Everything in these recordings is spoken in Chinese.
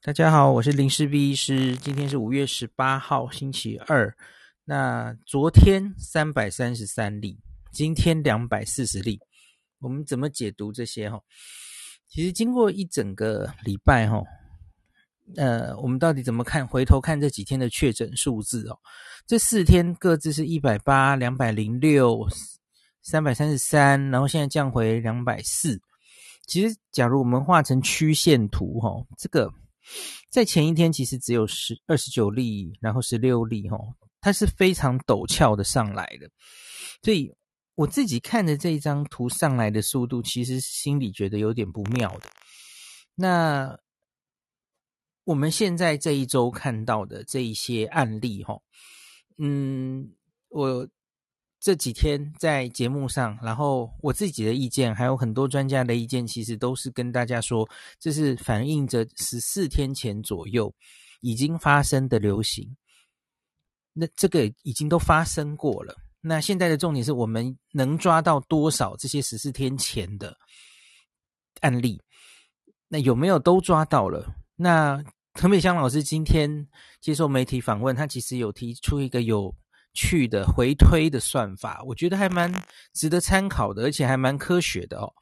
大家好，我是林氏璧医师。今天是五月十八号，星期二。那昨天三百三十三例，今天两百四十例。我们怎么解读这些？哈，其实经过一整个礼拜，哈，呃，我们到底怎么看？回头看这几天的确诊数字哦，这四天各自是一百八、两百零六、三百三十三，然后现在降回两百四。其实，假如我们画成曲线图，哈，这个。在前一天其实只有十二十九例，然后十六例，吼，它是非常陡峭的上来的，所以我自己看着这一张图上来的速度，其实心里觉得有点不妙的。那我们现在这一周看到的这一些案例，吼，嗯，我。这几天在节目上，然后我自己的意见，还有很多专家的意见，其实都是跟大家说，这是反映着十四天前左右已经发生的流行。那这个已经都发生过了。那现在的重点是我们能抓到多少这些十四天前的案例？那有没有都抓到了？那陈美香老师今天接受媒体访问，他其实有提出一个有。去的回推的算法，我觉得还蛮值得参考的，而且还蛮科学的哦。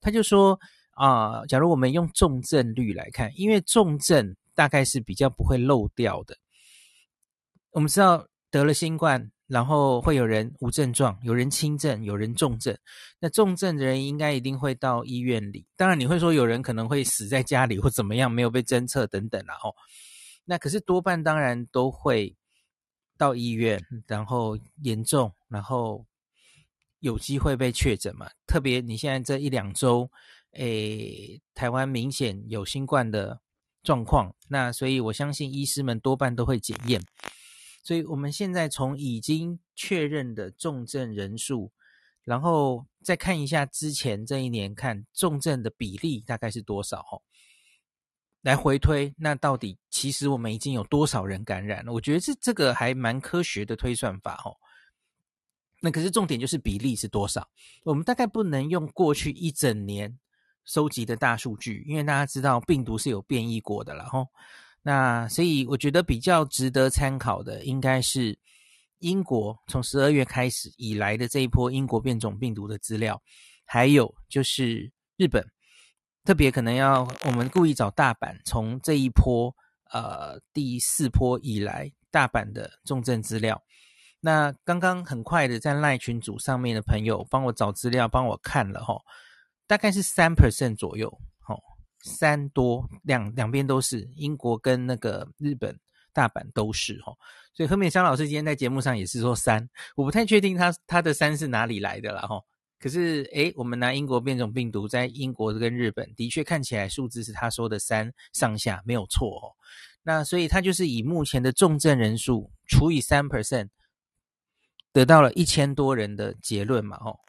他就说啊、假如我们用重症率来看，因为重症大概是比较不会漏掉的。我们知道得了新冠，然后会有人无症状，有人轻症，有人重症。那重症的人应该一定会到医院里。当然你会说有人可能会死在家里或怎么样，没有被侦测等等然后、哦、那可是多半当然都会。到医院，然后严重，然后有机会被确诊嘛？特别你现在这一两周，诶，台湾明显有新冠的状况，那所以我相信医师们多半都会检验。所以我们现在从已经确认的重症人数，然后再看一下之前这一年看重症的比例大概是多少？哦。来回推，那到底其实我们已经有多少人感染了？我觉得这这个还蛮科学的推算法哦。那可是重点就是比例是多少？我们大概不能用过去一整年收集的大数据，因为大家知道病毒是有变异过的了吼。那所以我觉得比较值得参考的，应该是英国从十二月开始以来的这一波英国变种病毒的资料，还有就是日本。特别可能要我们故意找大阪，从这一波呃第四波以来大阪的重症资料。那刚刚很快的在赖群组上面的朋友帮我找资料，帮我看了齁，大概是三 percent 左右，齁，三多两两边都是英国跟那个日本大阪都是齁，所以何美香老师今天在节目上也是说三，我不太确定他他的三是哪里来的了哈。可是，诶，我们拿英国变种病毒在英国跟日本，的确看起来数字是他说的三上下，没有错哦。那所以他就是以目前的重症人数除以三 percent，得到了一千多人的结论嘛，吼。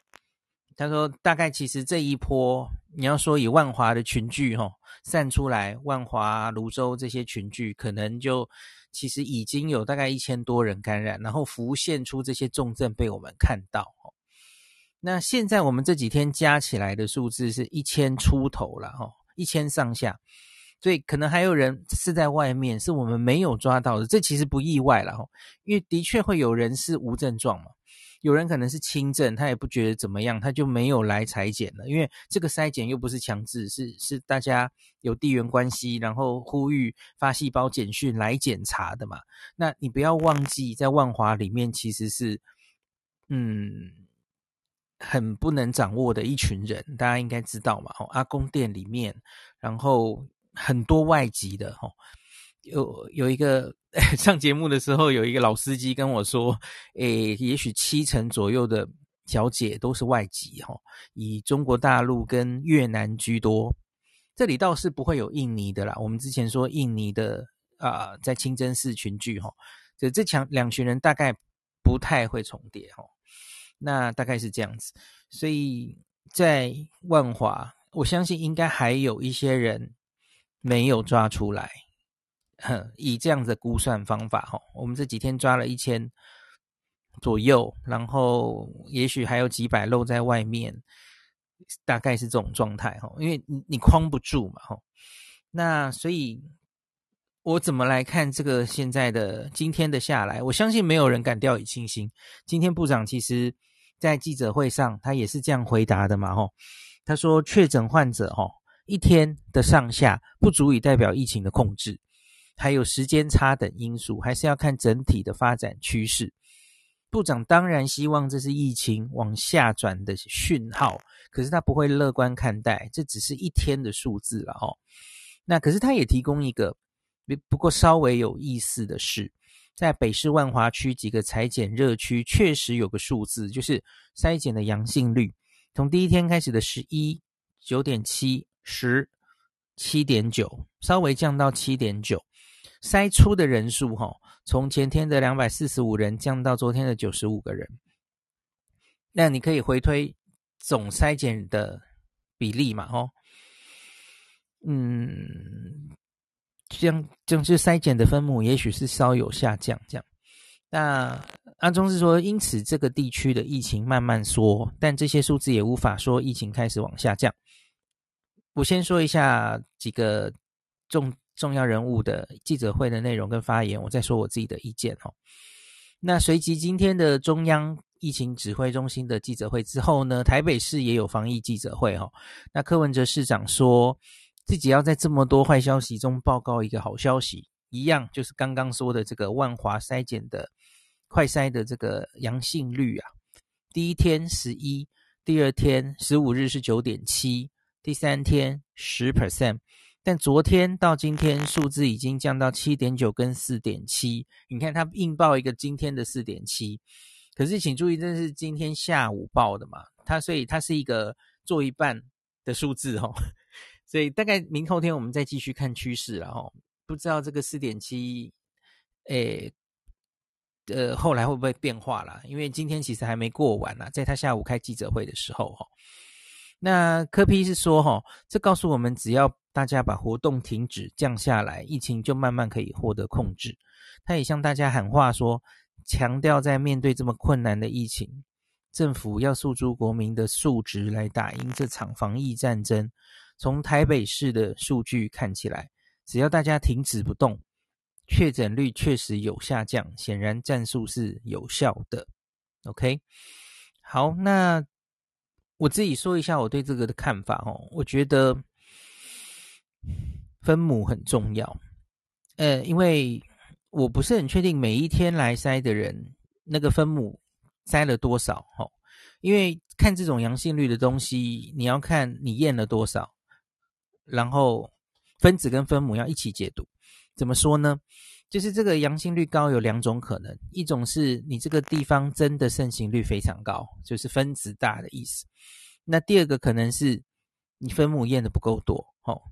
他说大概其实这一波，你要说以万华的群聚，吼，散出来，万华、泸州这些群聚，可能就其实已经有大概一千多人感染，然后浮现出这些重症被我们看到，吼。那现在我们这几天加起来的数字是一千出头了哈，一千上下，所以可能还有人是在外面，是我们没有抓到的，这其实不意外了哈，因为的确会有人是无症状嘛，有人可能是轻症，他也不觉得怎么样，他就没有来裁剪了，因为这个筛检又不是强制，是是大家有地缘关系，然后呼吁发细胞简讯来检查的嘛，那你不要忘记，在万华里面其实是，嗯。很不能掌握的一群人，大家应该知道嘛？哦，阿公店里面，然后很多外籍的，哦，有有一个 上节目的时候，有一个老司机跟我说，诶，也许七成左右的小姐都是外籍，哈，以中国大陆跟越南居多。这里倒是不会有印尼的啦。我们之前说印尼的啊，在清真寺群聚，哈，这这强两群人大概不太会重叠，哈。那大概是这样子，所以在万华，我相信应该还有一些人没有抓出来。哼，以这样子的估算方法，哈，我们这几天抓了一千左右，然后也许还有几百露在外面，大概是这种状态，哈，因为你你框不住嘛，哈。那所以我怎么来看这个现在的今天的下来？我相信没有人敢掉以轻心。今天部长其实在记者会上，他也是这样回答的嘛，吼，他说确诊患者，吼，一天的上下不足以代表疫情的控制，还有时间差等因素，还是要看整体的发展趋势。部长当然希望这是疫情往下转的讯号，可是他不会乐观看待，这只是一天的数字了，吼。那可是他也提供一个。不过稍微有意思的是，在北市万华区几个采检热区，确实有个数字，就是筛检的阳性率，从第一天开始的十一九点七十七点九，稍微降到七点九，筛出的人数哈，从前天的两百四十五人降到昨天的九十五个人。那你可以回推总筛检的比例嘛？哦，嗯。这样，就是筛检的分母，也许是稍有下降。这样，那阿中是说，因此这个地区的疫情慢慢缩，但这些数字也无法说疫情开始往下降。我先说一下几个重重要人物的记者会的内容跟发言，我再说我自己的意见哈。那随即今天的中央疫情指挥中心的记者会之后呢，台北市也有防疫记者会哈。那柯文哲市长说。自己要在这么多坏消息中报告一个好消息，一样就是刚刚说的这个万华筛检的快筛的这个阳性率啊，第一天十一，第二天十五日是九点七，第三天十 percent，但昨天到今天数字已经降到七点九跟四点七，你看他硬报一个今天的四点七，可是请注意这是今天下午报的嘛，它所以它是一个做一半的数字哦。所以大概明后天我们再继续看趋势了哈，不知道这个四点七，诶，呃，后来会不会变化了？因为今天其实还没过完呢，在他下午开记者会的时候哈，那柯 P 是说哈，这告诉我们只要大家把活动停止降下来，疫情就慢慢可以获得控制。他也向大家喊话说，强调在面对这么困难的疫情，政府要诉诸国民的素质来打赢这场防疫战争。从台北市的数据看起来，只要大家停止不动，确诊率确实有下降，显然战术是有效的。OK，好，那我自己说一下我对这个的看法哦。我觉得分母很重要，呃，因为我不是很确定每一天来筛的人那个分母筛了多少哦，因为看这种阳性率的东西，你要看你验了多少。然后分子跟分母要一起解读，怎么说呢？就是这个阳性率高有两种可能，一种是你这个地方真的盛行率非常高，就是分子大的意思。那第二个可能是你分母验的不够多。哦，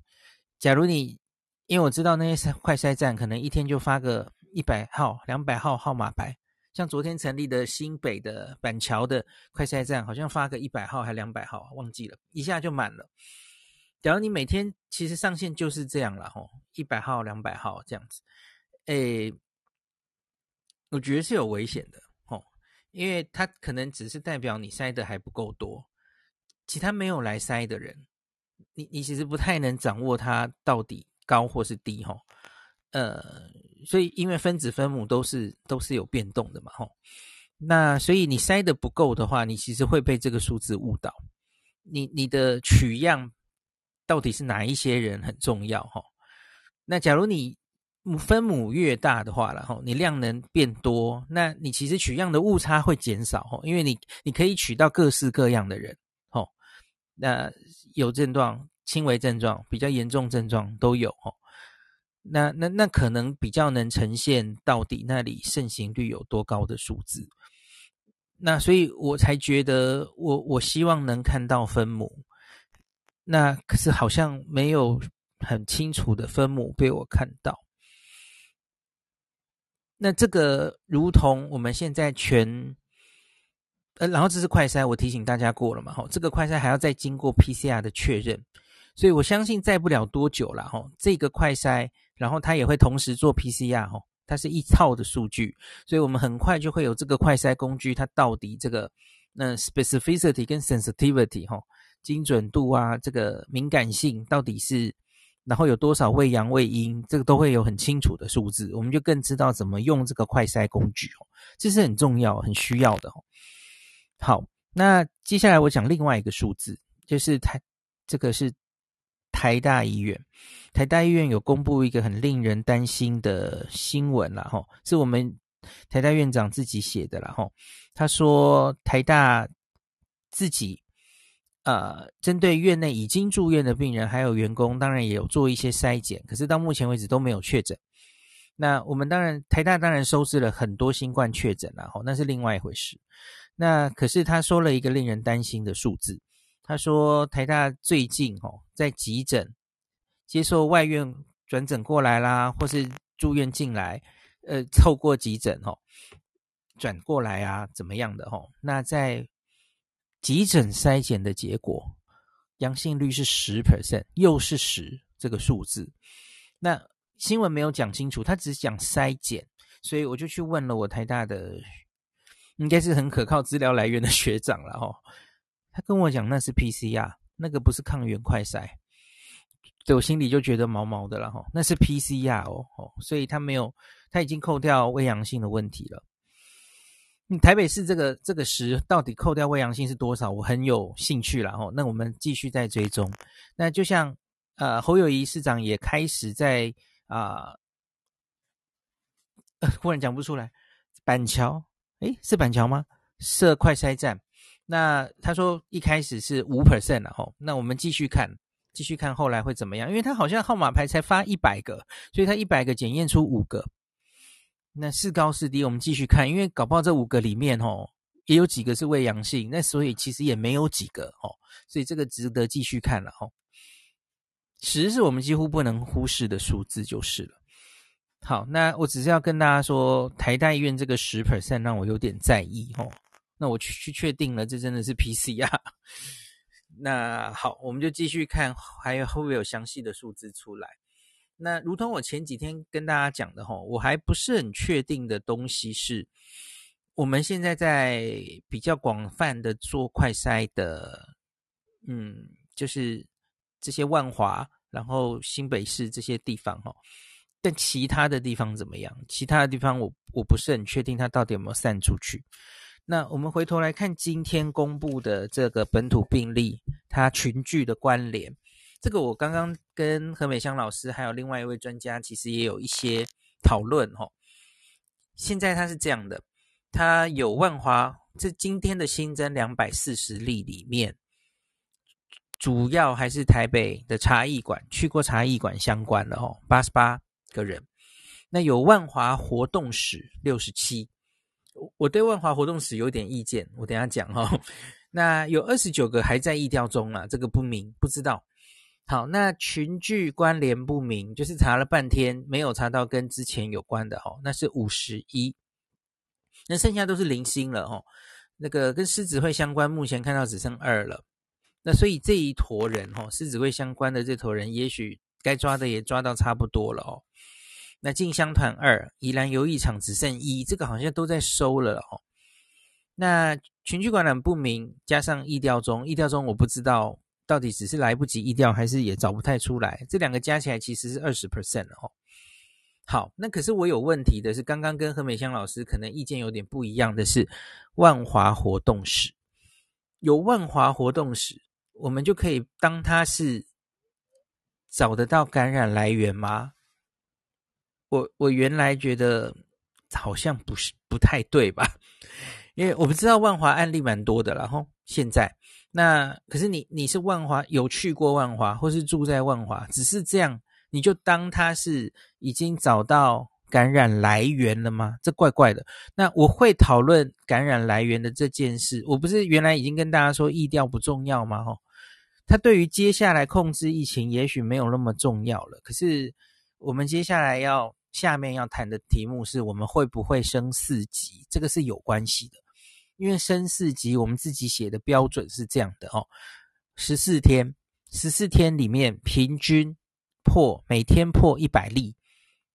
假如你因为我知道那些快筛站可能一天就发个一百号、两百号号码牌，像昨天成立的新北的板桥的快筛站，好像发个一百号还两百号，忘记了，一下就满了。假如你每天其实上线就是这样了吼，一百号、两百号这样子，诶，我觉得是有危险的吼，因为它可能只是代表你塞的还不够多，其他没有来塞的人，你你其实不太能掌握它到底高或是低吼，呃，所以因为分子分母都是都是有变动的嘛吼，那所以你塞的不够的话，你其实会被这个数字误导，你你的取样。到底是哪一些人很重要哈？那假如你分母越大的话，然后你量能变多，那你其实取样的误差会减少哈，因为你你可以取到各式各样的人哈。那有症状、轻微症状、比较严重症状都有哈。那那那可能比较能呈现到底那里盛行率有多高的数字。那所以我才觉得我我希望能看到分母。那可是好像没有很清楚的分母被我看到。那这个如同我们现在全，呃，然后这是快筛，我提醒大家过了嘛，吼，这个快筛还要再经过 PCR 的确认，所以我相信再不了多久了，吼，这个快筛，然后它也会同时做 PCR，吼，它是一套的数据，所以我们很快就会有这个快筛工具，它到底这个那 specificity 跟 sensitivity，吼。精准度啊，这个敏感性到底是然后有多少胃阳胃阴，这个都会有很清楚的数字，我们就更知道怎么用这个快筛工具哦，这是很重要、很需要的哦。好，那接下来我讲另外一个数字，就是台这个是台大医院，台大医院有公布一个很令人担心的新闻了，吼，是我们台大院长自己写的了，吼，他说台大自己。呃，针对院内已经住院的病人还有员工，当然也有做一些筛检，可是到目前为止都没有确诊。那我们当然台大当然收治了很多新冠确诊了，吼，那是另外一回事。那可是他说了一个令人担心的数字，他说台大最近吼在急诊接受外院转诊过来啦，或是住院进来，呃，透过急诊吼转过来啊，怎么样的吼？那在急诊筛检的结果，阳性率是十 percent，又是十这个数字。那新闻没有讲清楚，他只讲筛检，所以我就去问了我台大的，应该是很可靠资料来源的学长了哈。他跟我讲那是 PCR，那个不是抗原快筛，对我心里就觉得毛毛的了哈。那是 PCR 哦，哦所以他没有，他已经扣掉未阳性的问题了。你台北市这个这个十到底扣掉未阳性是多少？我很有兴趣了吼。那我们继续再追踪。那就像呃侯友谊市长也开始在啊、呃，忽然讲不出来。板桥，诶，是板桥吗？设快筛站。那他说一开始是五 percent 了吼。那我们继续看，继续看后来会怎么样？因为他好像号码牌才发一百个，所以他一百个检验出五个。那是高是低，我们继续看，因为搞不好这五个里面哦，也有几个是未阳性，那所以其实也没有几个哦，所以这个值得继续看了哦。十是我们几乎不能忽视的数字就是了。好，那我只是要跟大家说，台大医院这个十 percent 让我有点在意哦。那我去去确定了，这真的是 PCR。那好，我们就继续看，还有会不会有详细的数字出来？那如同我前几天跟大家讲的吼，我还不是很确定的东西是，我们现在在比较广泛的做快筛的，嗯，就是这些万华，然后新北市这些地方哈，但其他的地方怎么样？其他的地方我我不是很确定它到底有没有散出去。那我们回头来看今天公布的这个本土病例，它群聚的关联。这个我刚刚跟何美香老师还有另外一位专家，其实也有一些讨论哈。现在它是这样的，它有万华，这今天的新增两百四十例里面，主要还是台北的茶艺馆，去过茶艺馆相关的哦，八十八个人。那有万华活动史六十七，我对万华活动史有点意见，我等下讲哈。那有二十九个还在疫调中啊，这个不明不知道。好，那群聚关联不明，就是查了半天没有查到跟之前有关的哦，那是五十一，那剩下都是零星了哦。那个跟狮子会相关，目前看到只剩二了。那所以这一坨人哦，狮子会相关的这坨人，也许该抓的也抓到差不多了哦。那进香团二，宜兰游艺场只剩一，这个好像都在收了哦。那群聚感染不明，加上疫调中，疫调中我不知道。到底只是来不及疫调，还是也找不太出来？这两个加起来其实是二十 percent 哦。好，那可是我有问题的是，刚刚跟何美香老师可能意见有点不一样的是，万华活动史有万华活动史，我们就可以当它是找得到感染来源吗？我我原来觉得好像不是不太对吧？因为我不知道万华案例蛮多的，然后现在。那可是你你是万华有去过万华，或是住在万华，只是这样你就当他是已经找到感染来源了吗？这怪怪的。那我会讨论感染来源的这件事，我不是原来已经跟大家说疫调不重要吗？吼，它对于接下来控制疫情也许没有那么重要了。可是我们接下来要下面要谈的题目是我们会不会升四级，这个是有关系的。因为升四级，我们自己写的标准是这样的哦，十四天，十四天里面平均破每天破一百例，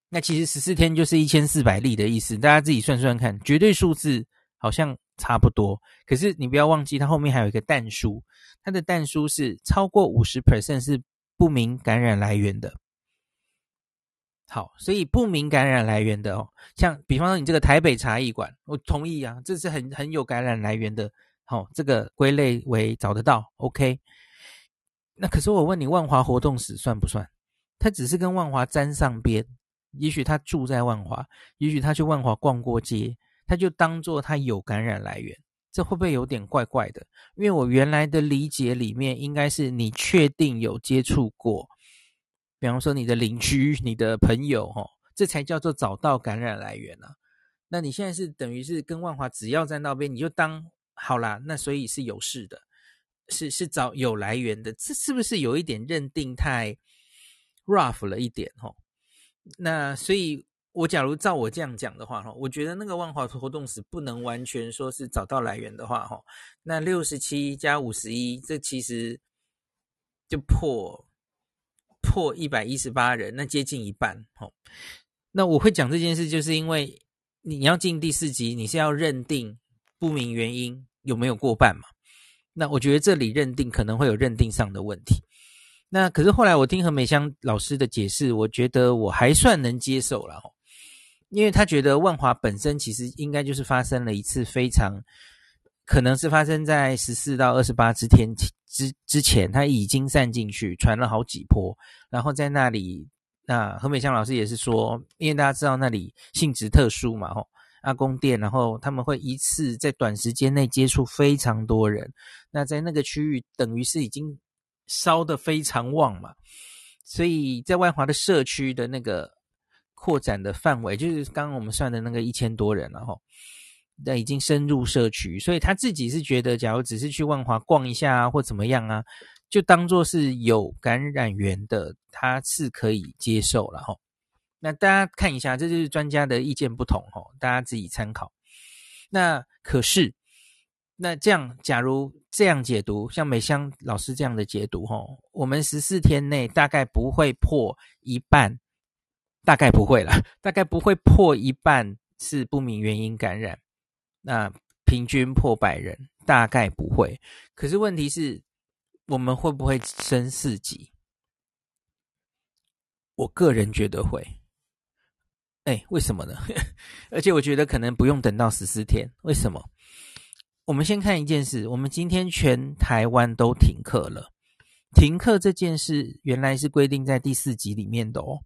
那其实十四天就是一千四百例的意思，大家自己算算看，绝对数字好像差不多，可是你不要忘记，它后面还有一个但书，它的但书是超过五十 percent 是不明感染来源的。好，所以不明感染来源的哦，像比方说你这个台北茶艺馆，我同意啊，这是很很有感染来源的。好，这个归类为找得到，OK。那可是我问你，万华活动史算不算？他只是跟万华沾上边，也许他住在万华，也许他去万华逛过街，他就当做他有感染来源，这会不会有点怪怪的？因为我原来的理解里面，应该是你确定有接触过，比方说你的邻居、你的朋友，哈，这才叫做找到感染来源啊。那你现在是等于是跟万华只要在那边，你就当。好啦，那所以是有事的，是是找有来源的，这是不是有一点认定太 rough 了一点哦？那所以，我假如照我这样讲的话哈，我觉得那个万华活动史不能完全说是找到来源的话哈，那六十七加五十一，这其实就破破一百一十八人，那接近一半哦。那我会讲这件事，就是因为你要进第四级，你是要认定不明原因。有没有过半嘛？那我觉得这里认定可能会有认定上的问题。那可是后来我听何美香老师的解释，我觉得我还算能接受了哦，因为他觉得万华本身其实应该就是发生了一次非常可能是发生在十四到二十八之天之之前，他已经散进去，传了好几波，然后在那里，那何美香老师也是说，因为大家知道那里性质特殊嘛，吼。阿公殿，然后他们会一次在短时间内接触非常多人，那在那个区域等于是已经烧得非常旺嘛，所以在万华的社区的那个扩展的范围，就是刚刚我们算的那个一千多人，然后那已经深入社区，所以他自己是觉得，假如只是去万华逛一下啊，或怎么样啊，就当做是有感染源的，他是可以接受了哈。那大家看一下，这就是专家的意见不同哦，大家自己参考。那可是，那这样，假如这样解读，像美香老师这样的解读哦，我们十四天内大概不会破一半，大概不会啦，大概不会破一半是不明原因感染。那平均破百人，大概不会。可是问题是，我们会不会升四级？我个人觉得会。哎，为什么呢？而且我觉得可能不用等到十四天。为什么？我们先看一件事，我们今天全台湾都停课了。停课这件事原来是规定在第四级里面的哦。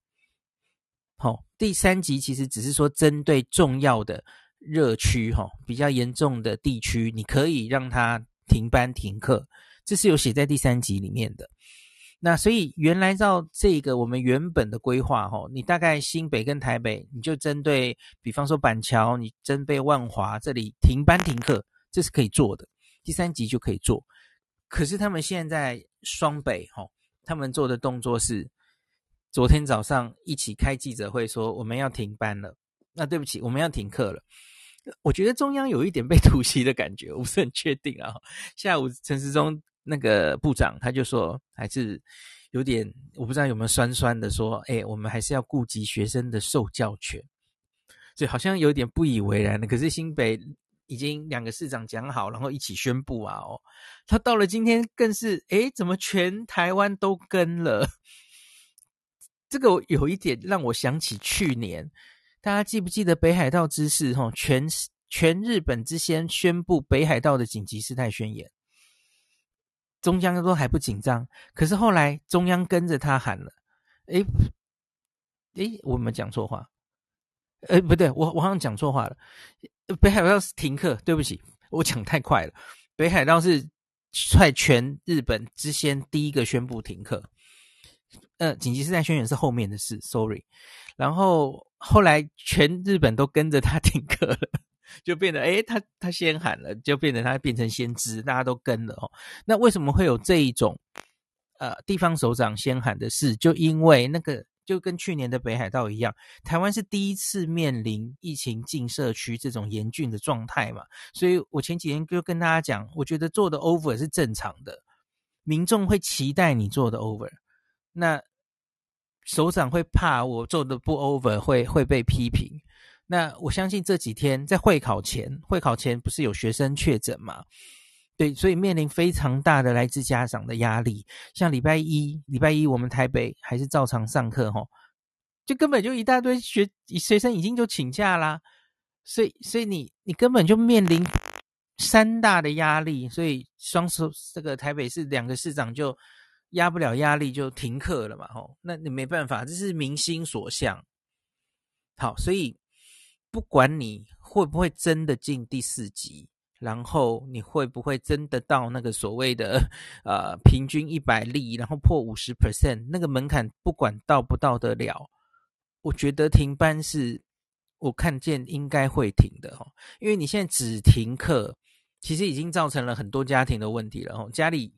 好、第三级其实只是说针对重要的热区哈、比较严重的地区，你可以让它停班停课，这是有写在第三集里面的。那所以原来照这个我们原本的规划齁，你大概新北跟台北，你就针对比方说板桥，你针对万华这里停班停课，这是可以做的，第三集就可以做。可是他们现在双北齁，他们做的动作是昨天早上一起开记者会说我们要停班了，那对不起，我们要停课了。我觉得中央有一点被 突袭的感觉，我不是很确定啊。下午陈时中。那个部长他就说，还是有点，我不知道有没有酸酸的说，哎，我们还是要顾及学生的受教权，所以好像有点不以为然的。可是新北已经两个市长讲好，然后一起宣布啊，哦，他到了今天更是，哎，怎么全台湾都跟了？这个有一点让我想起去年，大家记不记得北海道之事？哈，全全日本之先宣布北海道的紧急事态宣言。中央都还不紧张，可是后来中央跟着他喊了，哎哎，我有没有讲错话？诶，不对，我我好像讲错话了。北海道是停课，对不起，我讲太快了。北海道是率全日本之先第一个宣布停课，呃，紧急事态宣言是后面的事，sorry。然后后来全日本都跟着他 停课了。就变得，诶，他他先喊了，就变得他变成先知，大家都跟了哦。那为什么会有这一种，呃，地方首长先喊的事？就因为那个就跟去年的北海道一样，台湾是第一次面临疫情进社区这种严峻的状态嘛。所以我前几天就跟大家讲，我觉得做的 over 是正常的，民众会期待你做的 over，那首长会怕我做的不 over 会会被批评。那我相信这几天在会考前，会考前不是有学生确诊吗？对，所以面临非常大的来自家长的压力。像礼拜一，礼拜一我们台北还是照常上课齁，就根本就一大堆学学生已经就请假啦，所以所以你你根本就面临三大的压力，所以双手这个台北市两个市长就压不了压力就停课了嘛吼，那你没办法，这是民心所向。好，所以不管你会不会真的进第四级。然后你会不会真的到那个所谓的呃平均一百例，然后破五十 percent 那个门槛，不管到不到得了，我觉得停班是我看见应该会停的哦，因为你现在只停课，其实已经造成了很多家庭的问题了哦，家里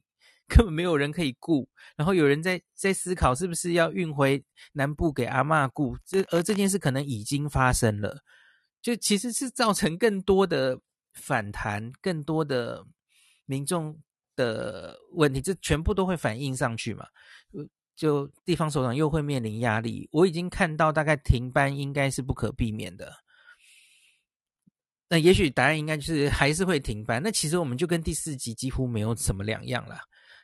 根本没有人可以顾，然后有人在在思考是不是要运回南部给阿嬷顾，这而这件事可能已经发生了，就其实是造成更多的。反弹更多的民众的问题，这全部都会反映上去嘛？就地方首长又会面临压力。我已经看到，大概停班应该是不可避免的。那也许答案应该就是还是会停班。那其实我们就跟第四集几乎没有什么两样了。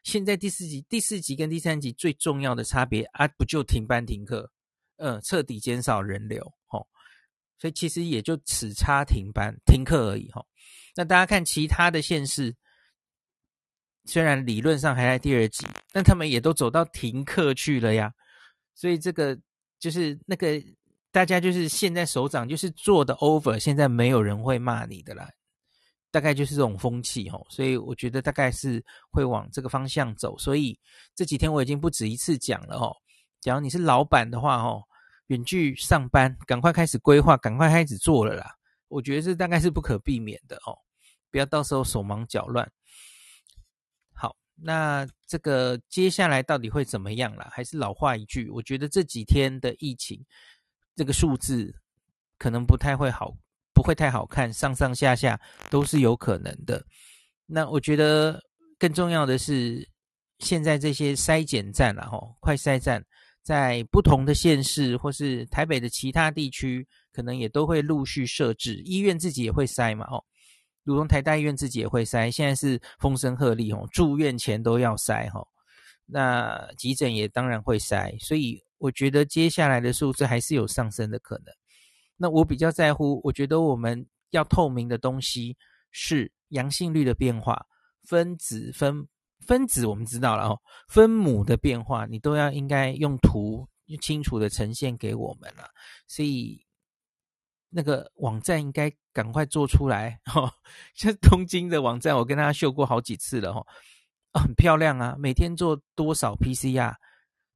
现在第四集、第四集跟第三集最重要的差别啊，不就停班停课？嗯，彻底减少人流，吼。所以其实也就只差停班停课而已，吼。那大家看其他的县市，虽然理论上还在第二级，但他们也都走到停课去了呀。所以这个就是那个大家就是现在首长就是做的 over，现在没有人会骂你的啦。大概就是这种风气哦。所以我觉得大概是会往这个方向走。所以这几天我已经不止一次讲了哦。假如你是老板的话哦，远距上班，赶快开始规划，赶快开始做了啦。我觉得这大概是不可避免的哦，不要到时候手忙脚乱。好，那这个接下来到底会怎么样啦？还是老话一句，我觉得这几天的疫情这个数字可能不太会好，不会太好看，上上下下都是有可能的。那我觉得更重要的是，现在这些筛检站啦，吼，快筛站。在不同的县市或是台北的其他地区，可能也都会陆续设置。医院自己也会筛嘛，哦，如同台大医院自己也会筛。现在是风声鹤唳，哦，住院前都要筛，哈。那急诊也当然会筛，所以我觉得接下来的数字还是有上升的可能。那我比较在乎，我觉得我们要透明的东西是阳性率的变化，分子分。分子我们知道了哦，分母的变化你都要应该用图清楚的呈现给我们了，所以那个网站应该赶快做出来哦。像东京的网站，我跟大家秀过好几次了哈，很漂亮啊，每天做多少 PCR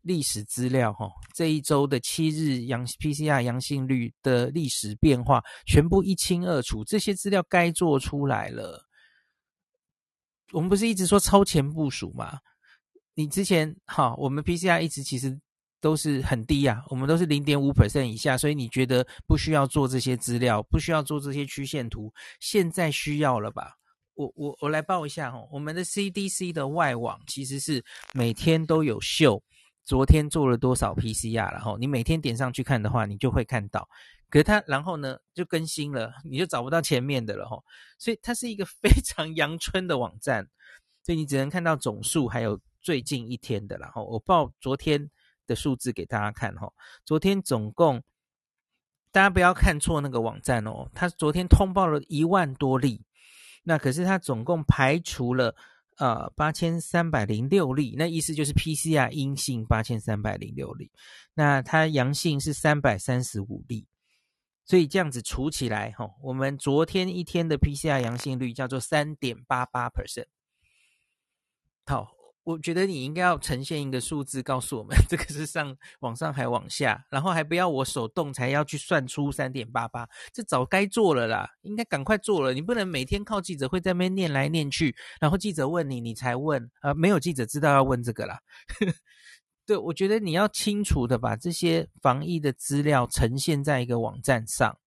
历史资料哈，这一周的七日阳 PCR 阳性率的历史变化全部一清二楚，这些资料该做出来了。我们不是一直说超前部署吗？你之前哈，我们 PCR 一直其实都是很低呀、啊，我们都是零点五 percent 以下，所以你觉得不需要做这些资料，不需要做这些曲线图，现在需要了吧？我我我来报一下哈，我们的 CDC 的外网其实是每天都有秀，昨天做了多少 PCR 然后，你每天点上去看的话，你就会看到。可是它，然后呢，就更新了，你就找不到前面的了哈。所以它是一个非常阳春的网站，所以你只能看到总数，还有最近一天的。然后我报昨天的数字给大家看哈。昨天总共，大家不要看错那个网站哦。它昨天通报了一万多例，那可是它总共排除了呃八千三百零六例，那意思就是 PCR 阴性八千三百零六例，那它阳性是三百三十五例。所以这样子除起来，哈，我们昨天一天的 PCR 阳性率叫做三点八八 percent。好，我觉得你应该要呈现一个数字告诉我们，这个是上往上还往下，然后还不要我手动才要去算出三点八八，这早该做了啦，应该赶快做了。你不能每天靠记者会在那边念来念去，然后记者问你，你才问，啊，没有记者知道要问这个啦。对，我觉得你要清楚的把这些防疫的资料呈现在一个网站上。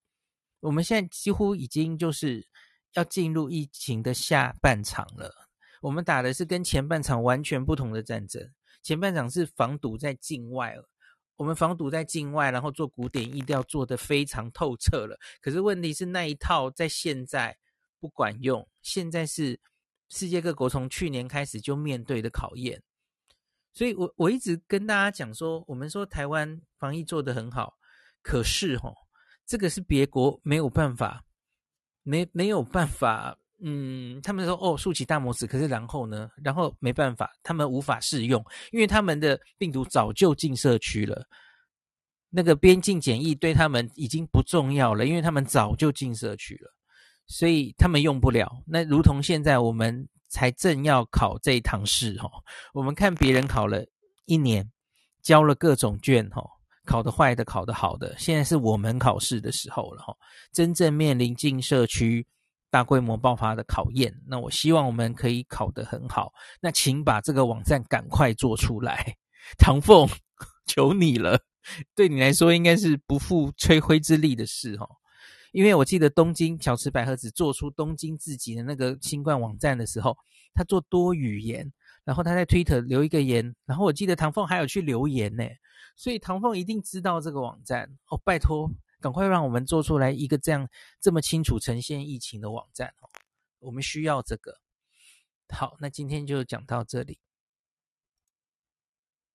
我们现在几乎已经就是要进入疫情的下半场了。我们打的是跟前半场完全不同的战争。前半场是防堵在境外，我们防堵在境外，然后做古典疫调做得非常透彻了。可是问题是那一套在现在不管用，现在是世界各国从去年开始就面对的考验。所以我我一直跟大家讲说，我们说台湾防疫做得很好，可是齁，这个是别国没有办法，没没有办法。嗯，他们说哦，竖起大拇指，可是然后呢？然后没办法，他们无法适用，因为他们的病毒早就进社区了。那个边境检疫对他们已经不重要了，因为他们早就进社区了，所以他们用不了。那如同现在我们才正要考这一堂试哈，我们看别人考了一年，交了各种卷哈，考得坏的，考得好的，现在是我们考试的时候了哈，真正面临进社区。大规模爆发的考验，那我希望我们可以考得很好。那请把这个网站赶快做出来，唐凤，求你了。对你来说，应该是不费吹灰之力的事哦。因为我记得东京小池百合子做出东京自己的那个新冠网站的时候，他做多语言，然后他在 Twitter 留一个言，然后我记得唐凤还有去留言呢，所以唐凤一定知道这个网站哦。拜托。赶快让我们做出来一个这样这么清楚呈现疫情的网站哦，我们需要这个。好，那今天就讲到这里。